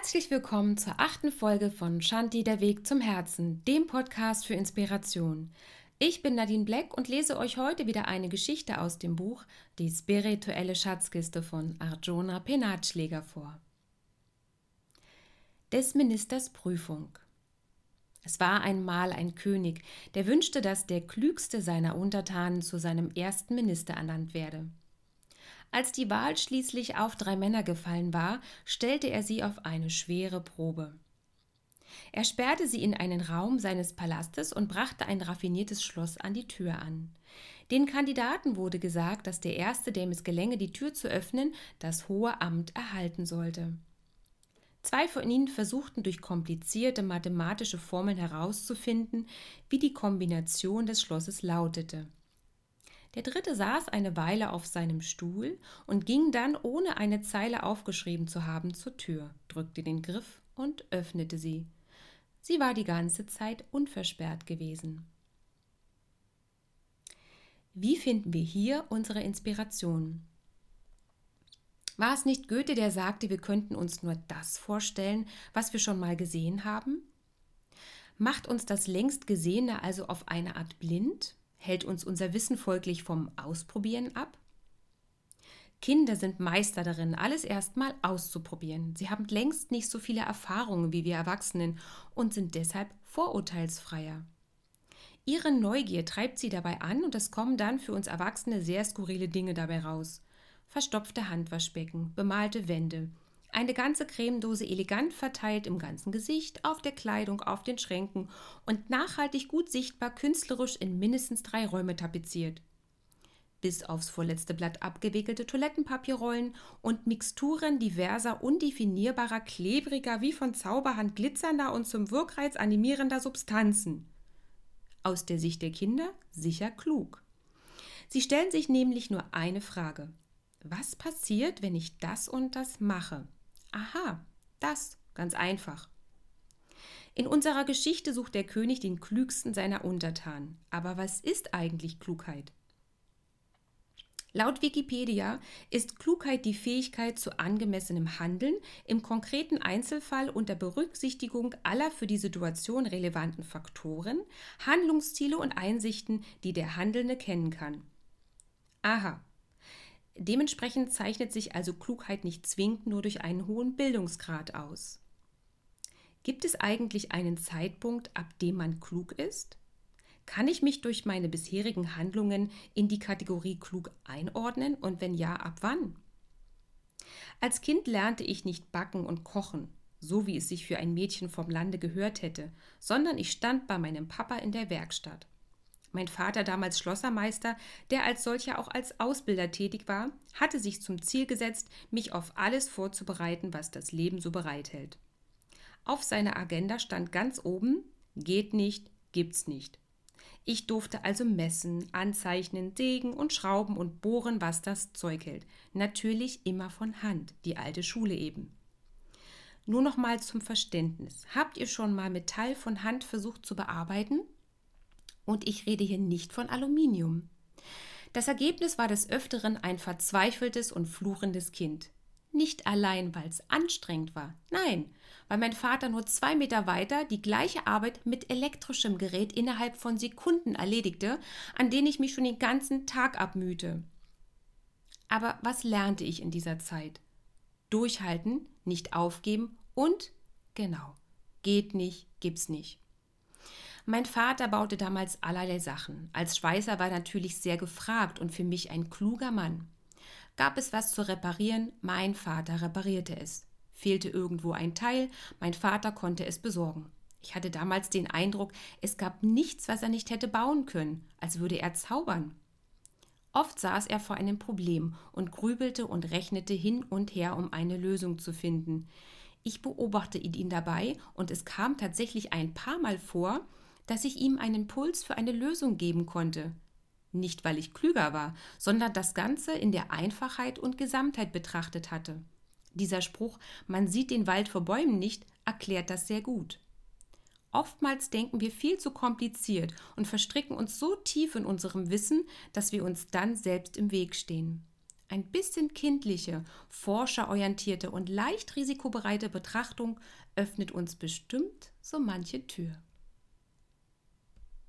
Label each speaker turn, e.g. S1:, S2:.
S1: Herzlich willkommen zur achten Folge von Shanti der Weg zum Herzen, dem Podcast für Inspiration. Ich bin Nadine Black und lese euch heute wieder eine Geschichte aus dem Buch Die spirituelle Schatzkiste von Arjuna Penatschläger vor. Des Ministers Prüfung. Es war einmal ein König, der wünschte, dass der klügste seiner Untertanen zu seinem ersten Minister ernannt werde. Als die Wahl schließlich auf drei Männer gefallen war, stellte er sie auf eine schwere Probe. Er sperrte sie in einen Raum seines Palastes und brachte ein raffiniertes Schloss an die Tür an. Den Kandidaten wurde gesagt, dass der Erste, dem es gelänge, die Tür zu öffnen, das hohe Amt erhalten sollte. Zwei von ihnen versuchten durch komplizierte mathematische Formeln herauszufinden, wie die Kombination des Schlosses lautete. Der dritte saß eine Weile auf seinem Stuhl und ging dann, ohne eine Zeile aufgeschrieben zu haben, zur Tür, drückte den Griff und öffnete sie. Sie war die ganze Zeit unversperrt gewesen. Wie finden wir hier unsere Inspiration? War es nicht Goethe, der sagte, wir könnten uns nur das vorstellen, was wir schon mal gesehen haben? Macht uns das längst Gesehene also auf eine Art blind? Hält uns unser Wissen folglich vom Ausprobieren ab? Kinder sind Meister darin, alles erstmal auszuprobieren. Sie haben längst nicht so viele Erfahrungen wie wir Erwachsenen und sind deshalb vorurteilsfreier. Ihre Neugier treibt sie dabei an und es kommen dann für uns Erwachsene sehr skurrile Dinge dabei raus. Verstopfte Handwaschbecken, bemalte Wände, eine ganze Cremedose elegant verteilt im ganzen Gesicht, auf der Kleidung, auf den Schränken und nachhaltig gut sichtbar künstlerisch in mindestens drei Räume tapeziert. Bis aufs vorletzte Blatt abgewickelte Toilettenpapierrollen und Mixturen diverser, undefinierbarer, klebriger, wie von Zauberhand glitzernder und zum Wirkreiz animierender Substanzen. Aus der Sicht der Kinder sicher klug. Sie stellen sich nämlich nur eine Frage. Was passiert, wenn ich das und das mache? Aha, das, ganz einfach. In unserer Geschichte sucht der König den klügsten seiner Untertanen. Aber was ist eigentlich Klugheit? Laut Wikipedia ist Klugheit die Fähigkeit zu angemessenem Handeln im konkreten Einzelfall unter Berücksichtigung aller für die Situation relevanten Faktoren, Handlungsziele und Einsichten, die der Handelnde kennen kann. Aha, Dementsprechend zeichnet sich also Klugheit nicht zwingend nur durch einen hohen Bildungsgrad aus. Gibt es eigentlich einen Zeitpunkt, ab dem man klug ist? Kann ich mich durch meine bisherigen Handlungen in die Kategorie klug einordnen und wenn ja, ab wann? Als Kind lernte ich nicht backen und kochen, so wie es sich für ein Mädchen vom Lande gehört hätte, sondern ich stand bei meinem Papa in der Werkstatt. Mein Vater, damals Schlossermeister, der als solcher auch als Ausbilder tätig war, hatte sich zum Ziel gesetzt, mich auf alles vorzubereiten, was das Leben so bereithält. Auf seiner Agenda stand ganz oben geht nicht, gibt's nicht. Ich durfte also messen, anzeichnen, sägen und schrauben und bohren, was das Zeug hält. Natürlich immer von Hand, die alte Schule eben. Nur noch mal zum Verständnis. Habt ihr schon mal Metall von Hand versucht zu bearbeiten? Und ich rede hier nicht von Aluminium. Das Ergebnis war des Öfteren ein verzweifeltes und fluchendes Kind. Nicht allein, weil es anstrengend war, nein, weil mein Vater nur zwei Meter weiter die gleiche Arbeit mit elektrischem Gerät innerhalb von Sekunden erledigte, an denen ich mich schon den ganzen Tag abmühte. Aber was lernte ich in dieser Zeit? Durchhalten, nicht aufgeben und, genau, geht nicht, gibt's nicht. Mein Vater baute damals allerlei Sachen. Als Schweißer war er natürlich sehr gefragt und für mich ein kluger Mann. Gab es was zu reparieren, mein Vater reparierte es. Fehlte irgendwo ein Teil, mein Vater konnte es besorgen. Ich hatte damals den Eindruck, es gab nichts, was er nicht hätte bauen können, als würde er zaubern. Oft saß er vor einem Problem und grübelte und rechnete hin und her, um eine Lösung zu finden. Ich beobachtete ihn dabei und es kam tatsächlich ein paar Mal vor, dass ich ihm einen Puls für eine Lösung geben konnte. Nicht, weil ich klüger war, sondern das Ganze in der Einfachheit und Gesamtheit betrachtet hatte. Dieser Spruch, man sieht den Wald vor Bäumen nicht, erklärt das sehr gut. Oftmals denken wir viel zu kompliziert und verstricken uns so tief in unserem Wissen, dass wir uns dann selbst im Weg stehen. Ein bisschen kindliche, forscherorientierte und leicht risikobereite Betrachtung öffnet uns bestimmt so manche Tür.